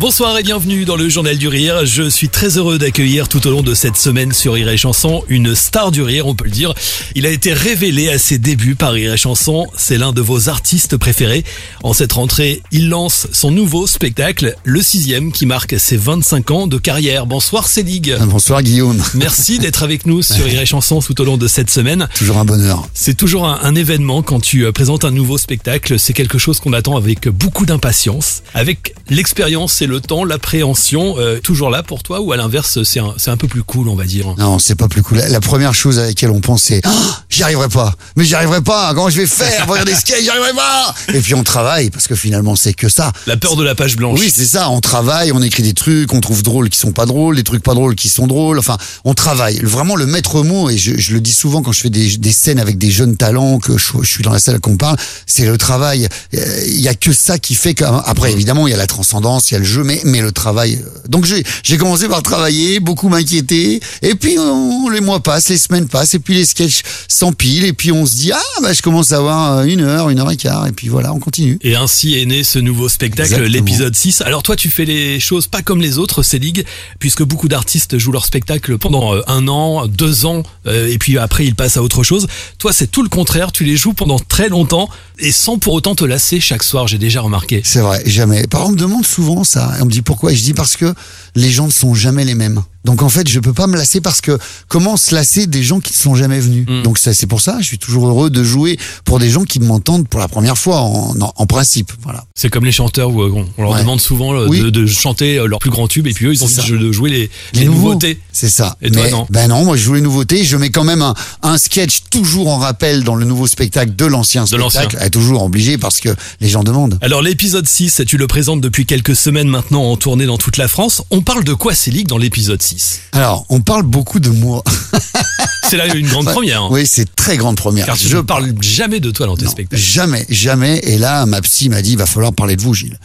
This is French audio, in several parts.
Bonsoir et bienvenue dans le Journal du Rire. Je suis très heureux d'accueillir tout au long de cette semaine sur Rire et Chanson une star du rire, on peut le dire. Il a été révélé à ses débuts par Rire et Chanson. C'est l'un de vos artistes préférés. En cette rentrée, il lance son nouveau spectacle, le sixième, qui marque ses 25 ans de carrière. Bonsoir Célig. Bonsoir Guillaume. Merci d'être avec nous sur Rire et Chanson tout au long de cette semaine. Toujours un bonheur. C'est toujours un, un événement quand tu euh, présentes un nouveau spectacle. C'est quelque chose qu'on attend avec beaucoup d'impatience. Avec l'expérience et le temps, l'appréhension, euh, toujours là pour toi ou à l'inverse, c'est un, c'est un peu plus cool, on va dire? Non, c'est pas plus cool. La, la première chose à laquelle on pense, c'est Ah, j'y arriverai pas. Mais j'y arriverai pas. Comment je vais faire pour faire des skates J'y arriverai pas. Et puis on travaille parce que finalement c'est que ça. La peur de la page blanche. Oui, c'est ça. On travaille, on écrit des trucs, on trouve drôles qui sont pas drôles, des trucs pas drôles qui sont drôles. Enfin, on travaille. Vraiment, le maître mot, et je, je le dis souvent quand je fais des, des scènes avec des jeunes talents, que je, je suis dans la salle qu'on parle, c'est le travail. Euh, Il y a que ça qui fait qu'après, évidemment, il y a la transcendance, il y a le jeu, mais, mais le travail. euh, Donc j'ai commencé par travailler, beaucoup m'inquiéter, et puis on- les mois passent, les semaines passent, et puis les sketchs s'empilent, et puis on se dit ah bah je commence à avoir euh, une heure, une heure et quart, et puis voilà, on continue. Et ainsi est né ce nouveau spectacle, l'épisode 6. Alors toi, tu fais les choses pas comme les autres, Célig, puisque beaucoup d'artistes jouent leur spectacle pendant euh, un an, deux ans, et puis après ils passent à autre chose. Toi, c'est tout le contraire, tu les joues pendant très longtemps, et sans pour autant te lasser chaque soir, j'ai déjà remarqué. C'est vrai, jamais. Par exemple, on me demande souvent ça. Et on me dit pourquoi? Et je dis parce que les gens ne sont jamais les mêmes. Donc en fait, je peux pas me lasser parce que comment se lasser des gens qui ne sont jamais venus? Mm. Donc ça, c'est pour ça. Je suis toujours heureux de jouer pour des gens qui m'entendent pour la première fois en, en, en principe. Voilà. C'est comme les chanteurs où euh, on on leur Ouais. demande souvent euh, Oui. de, de chanter euh, leur plus grand tube, et puis eux, ils ont envie de jouer les, Les nouveautés. C'est ça. Et toi, Mais, non Ben non, moi je joue les nouveautés. Je mets quand même un, un sketch toujours en rappel dans le nouveau spectacle de l'ancien spectacle. Eh, toujours obligé parce que les gens demandent. Alors l'épisode 6, tu le présentes depuis quelques semaines maintenant en tournée dans toute la France. On parle de quoi Célig dans l'épisode 6 Alors, on parle beaucoup de moi. C'est là une grande première. hein. Oui, c'est très grande première. Car tu je ne parles jamais de toi dans tes Non, spectacles. Jamais, jamais. Et là, ma psy m'a dit, il va falloir parler de vous, Gilles.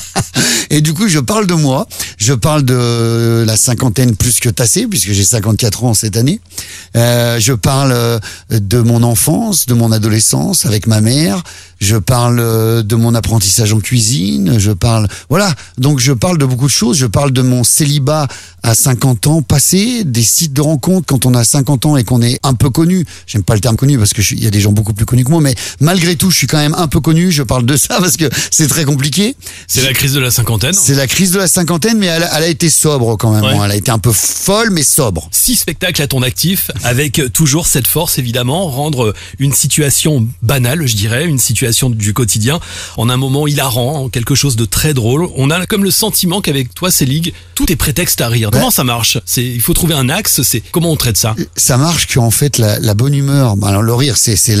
et du coup, je parle de moi. Je parle de la cinquantaine plus que tassée, puisque j'ai 54 ans cette année. Euh, je parle euh, de mon enfance, de mon adolescence avec ma mère. Je parle euh, de mon apprentissage en cuisine. Je parle, voilà. Donc, je parle de beaucoup de choses. Je parle de mon célibat à 50 ans passé, des sites de rencontres quand on a 50 ans et qu'on est un peu connu. J'aime pas le terme connu parce que il y a des gens beaucoup plus connus que moi, mais malgré tout, je suis quand même un peu connu. Je parle de ça parce que c'est très compliqué. C'est la crise de la cinquantaine. C'est la crise de la cinquantaine, mais elle, a- elle a été sobre quand même. Ouais. Elle a été un peu folle, mais sobre. Six spectacles à ton actif, avec toujours cette force évidemment, rendre une situation banale, je dirais, une situation du quotidien, en un moment hilarant, en quelque chose de très drôle. On a comme le sentiment qu'avec toi, Célig, tout est prétexte à rire. Comment ça marche? C'est, il faut trouver un axe. C'est comment on traite ça? Ça marche qu'en fait la, bonne humeur, bah, alors le rire c'est c'est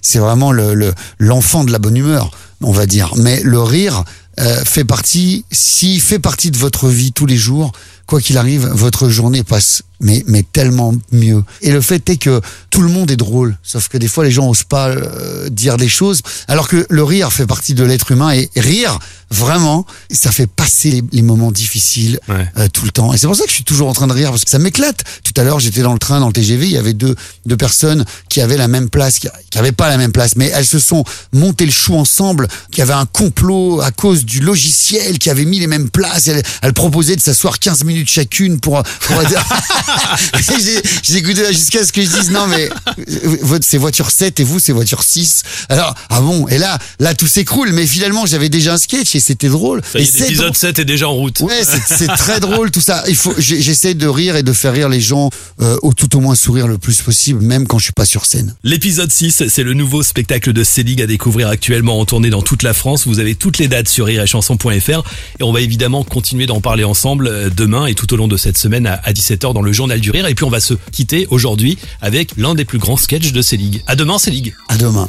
c'est vraiment le- l'enfant de la bonne humeur, on va dire. Mais le rire euh, fait partie, s'il fait partie de votre vie tous les jours, quoi qu'il arrive, votre journée passe mais mais tellement mieux. Et le fait est que tout le monde est drôle, sauf que des fois les gens osent pas euh, dire des choses, alors que le rire fait partie de l'être humain et rire vraiment, ça fait passer les, les moments difficiles Ouais. euh, tout le temps. Et c'est pour ça que je suis toujours en train de rire, parce que ça m'éclate. Tout à l'heure, j'étais dans le train, dans le TGV, il y avait deux, deux personnes qui avaient la même place, qui, qui avaient pas la même place, mais elles se sont montées le chou ensemble, qui avait un complot à cause du logiciel, qui avait mis les mêmes places. Elles, elles proposaient de s'asseoir 15 minutes chacune pour... pour j'ai écouté jusqu'à ce que je dise, non mais euh, votre- c'est voiture 7 et vous, c'est voiture 6. Alors, ah bon, et là, là, tout s'écroule, mais finalement, j'avais déjà un sketch et c'était drôle. L'épisode drôle. 7 est déjà en route. Ouais, c'est très drôle tout ça. Il faut, j'essaie de rire et de faire rire les gens, euh, ou tout au moins sourire le plus possible, même quand je suis pas sur scène. L'épisode 6, c'est le nouveau spectacle de Célig à découvrir actuellement en tournée dans toute la France. Vous avez toutes les dates sur rireetchanson.fr et on va évidemment continuer d'en parler ensemble euh, et tout au long de cette semaine à 17h dans le Journal du Rire. Et puis on va se quitter aujourd'hui avec l'un des plus grands sketchs de Célig. À demain Célig. À demain.